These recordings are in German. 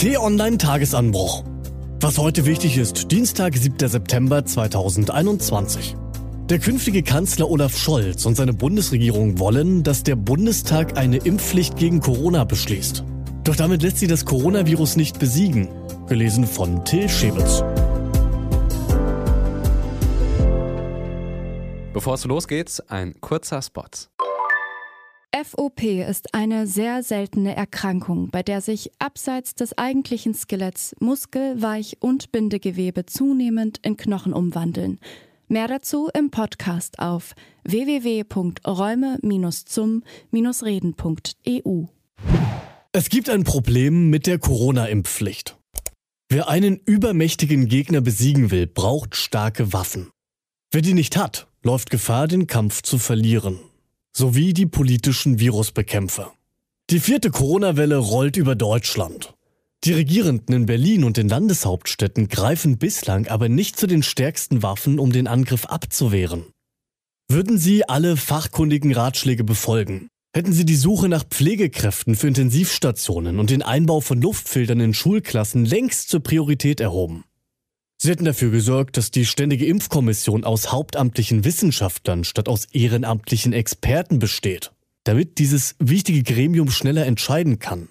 T-Online Tagesanbruch. Was heute wichtig ist, Dienstag, 7. September 2021. Der künftige Kanzler Olaf Scholz und seine Bundesregierung wollen, dass der Bundestag eine Impfpflicht gegen Corona beschließt. Doch damit lässt sie das Coronavirus nicht besiegen. Gelesen von Till Schäbitz. Bevor es losgeht, ein kurzer Spot. FOP ist eine sehr seltene Erkrankung, bei der sich abseits des eigentlichen Skeletts Muskel-, Weich- und Bindegewebe zunehmend in Knochen umwandeln. Mehr dazu im Podcast auf www.räume-zum-reden.eu. Es gibt ein Problem mit der Corona-Impfpflicht. Wer einen übermächtigen Gegner besiegen will, braucht starke Waffen. Wer die nicht hat, läuft Gefahr, den Kampf zu verlieren sowie die politischen Virusbekämpfer. Die vierte Corona-Welle rollt über Deutschland. Die Regierenden in Berlin und den Landeshauptstädten greifen bislang aber nicht zu den stärksten Waffen, um den Angriff abzuwehren. Würden sie alle fachkundigen Ratschläge befolgen, hätten sie die Suche nach Pflegekräften für Intensivstationen und den Einbau von Luftfiltern in Schulklassen längst zur Priorität erhoben. Sie hätten dafür gesorgt, dass die Ständige Impfkommission aus hauptamtlichen Wissenschaftlern statt aus ehrenamtlichen Experten besteht, damit dieses wichtige Gremium schneller entscheiden kann.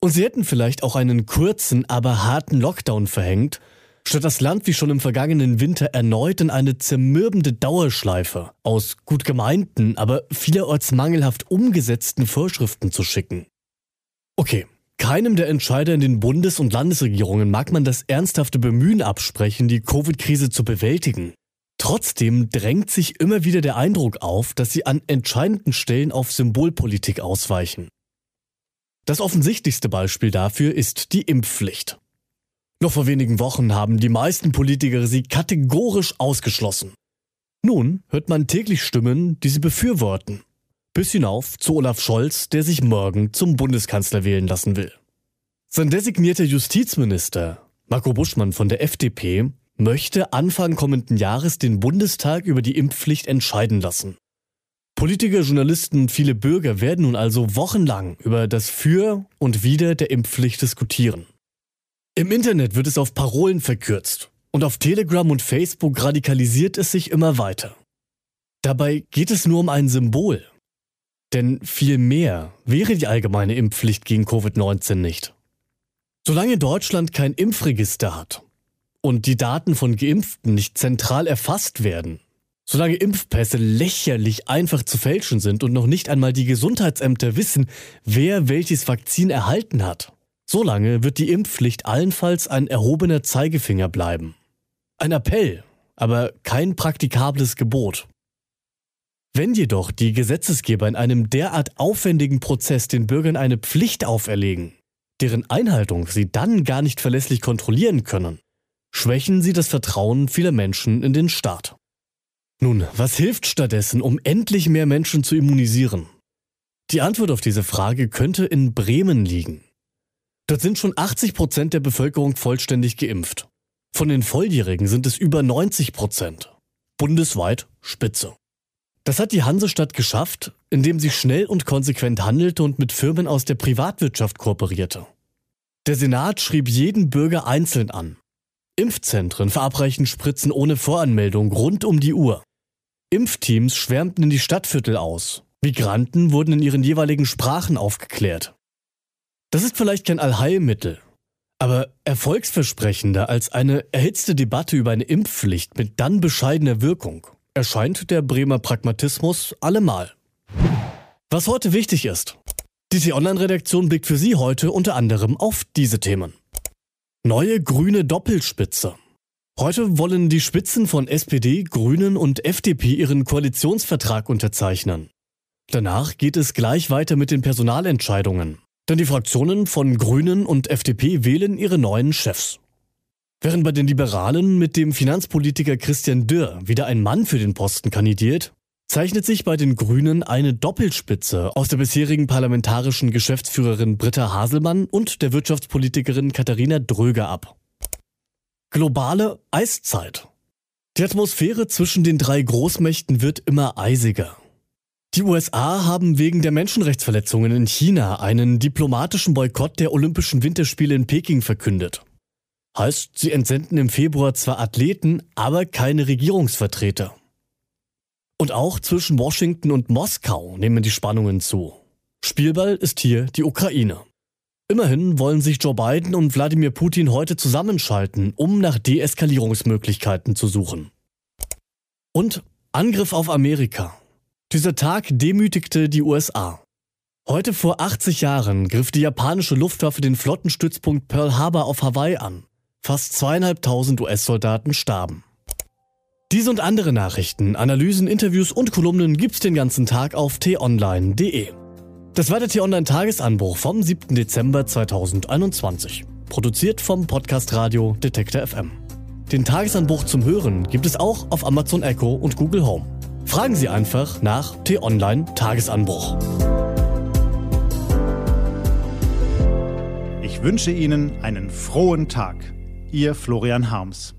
Und sie hätten vielleicht auch einen kurzen, aber harten Lockdown verhängt, statt das Land wie schon im vergangenen Winter erneut in eine zermürbende Dauerschleife aus gut gemeinten, aber vielerorts mangelhaft umgesetzten Vorschriften zu schicken. Okay, keinem der Entscheider in den Bundes- und Landesregierungen mag man das ernsthafte Bemühen absprechen, die Covid-Krise zu bewältigen. Trotzdem drängt sich immer wieder der Eindruck auf, dass sie an entscheidenden Stellen auf Symbolpolitik ausweichen. Das offensichtlichste Beispiel dafür ist die Impfpflicht. Noch vor wenigen Wochen haben die meisten Politiker sie kategorisch ausgeschlossen. Nun hört man täglich Stimmen, die sie befürworten bis hinauf zu Olaf Scholz, der sich morgen zum Bundeskanzler wählen lassen will. Sein designierter Justizminister, Marco Buschmann von der FDP, möchte Anfang kommenden Jahres den Bundestag über die Impfpflicht entscheiden lassen. Politiker, Journalisten und viele Bürger werden nun also wochenlang über das Für und Wider der Impfpflicht diskutieren. Im Internet wird es auf Parolen verkürzt und auf Telegram und Facebook radikalisiert es sich immer weiter. Dabei geht es nur um ein Symbol, denn viel mehr wäre die allgemeine Impfpflicht gegen Covid-19 nicht. Solange Deutschland kein Impfregister hat und die Daten von Geimpften nicht zentral erfasst werden, solange Impfpässe lächerlich einfach zu fälschen sind und noch nicht einmal die Gesundheitsämter wissen, wer welches Vakzin erhalten hat, solange wird die Impfpflicht allenfalls ein erhobener Zeigefinger bleiben. Ein Appell, aber kein praktikables Gebot. Wenn jedoch die Gesetzesgeber in einem derart aufwendigen Prozess den Bürgern eine Pflicht auferlegen, deren Einhaltung sie dann gar nicht verlässlich kontrollieren können, schwächen sie das Vertrauen vieler Menschen in den Staat. Nun, was hilft stattdessen, um endlich mehr Menschen zu immunisieren? Die Antwort auf diese Frage könnte in Bremen liegen. Dort sind schon 80 Prozent der Bevölkerung vollständig geimpft. Von den Volljährigen sind es über 90 Prozent. Bundesweit Spitze. Das hat die Hansestadt geschafft, indem sie schnell und konsequent handelte und mit Firmen aus der Privatwirtschaft kooperierte. Der Senat schrieb jeden Bürger einzeln an. Impfzentren verabreichen Spritzen ohne Voranmeldung rund um die Uhr. Impfteams schwärmten in die Stadtviertel aus. Migranten wurden in ihren jeweiligen Sprachen aufgeklärt. Das ist vielleicht kein Allheilmittel, aber erfolgsversprechender als eine erhitzte Debatte über eine Impfpflicht mit dann bescheidener Wirkung erscheint der Bremer Pragmatismus allemal. Was heute wichtig ist. Die T-Online-Redaktion blickt für Sie heute unter anderem auf diese Themen. Neue grüne Doppelspitze. Heute wollen die Spitzen von SPD, Grünen und FDP ihren Koalitionsvertrag unterzeichnen. Danach geht es gleich weiter mit den Personalentscheidungen, denn die Fraktionen von Grünen und FDP wählen ihre neuen Chefs. Während bei den Liberalen mit dem Finanzpolitiker Christian Dürr wieder ein Mann für den Posten kandidiert, zeichnet sich bei den Grünen eine Doppelspitze aus der bisherigen parlamentarischen Geschäftsführerin Britta Haselmann und der Wirtschaftspolitikerin Katharina Dröger ab. Globale Eiszeit. Die Atmosphäre zwischen den drei Großmächten wird immer eisiger. Die USA haben wegen der Menschenrechtsverletzungen in China einen diplomatischen Boykott der Olympischen Winterspiele in Peking verkündet. Heißt, sie entsenden im Februar zwar Athleten, aber keine Regierungsvertreter. Und auch zwischen Washington und Moskau nehmen die Spannungen zu. Spielball ist hier die Ukraine. Immerhin wollen sich Joe Biden und Wladimir Putin heute zusammenschalten, um nach Deeskalierungsmöglichkeiten zu suchen. Und Angriff auf Amerika. Dieser Tag demütigte die USA. Heute vor 80 Jahren griff die japanische Luftwaffe den Flottenstützpunkt Pearl Harbor auf Hawaii an. Fast zweieinhalbtausend US-Soldaten starben. Diese und andere Nachrichten, Analysen, Interviews und Kolumnen gibt's den ganzen Tag auf t-online.de. Das war der T-Online-Tagesanbruch vom 7. Dezember 2021. Produziert vom Podcast Radio Detektor FM. Den Tagesanbruch zum Hören gibt es auch auf Amazon Echo und Google Home. Fragen Sie einfach nach T-Online Tagesanbruch. Ich wünsche Ihnen einen frohen Tag. Ihr Florian Harms.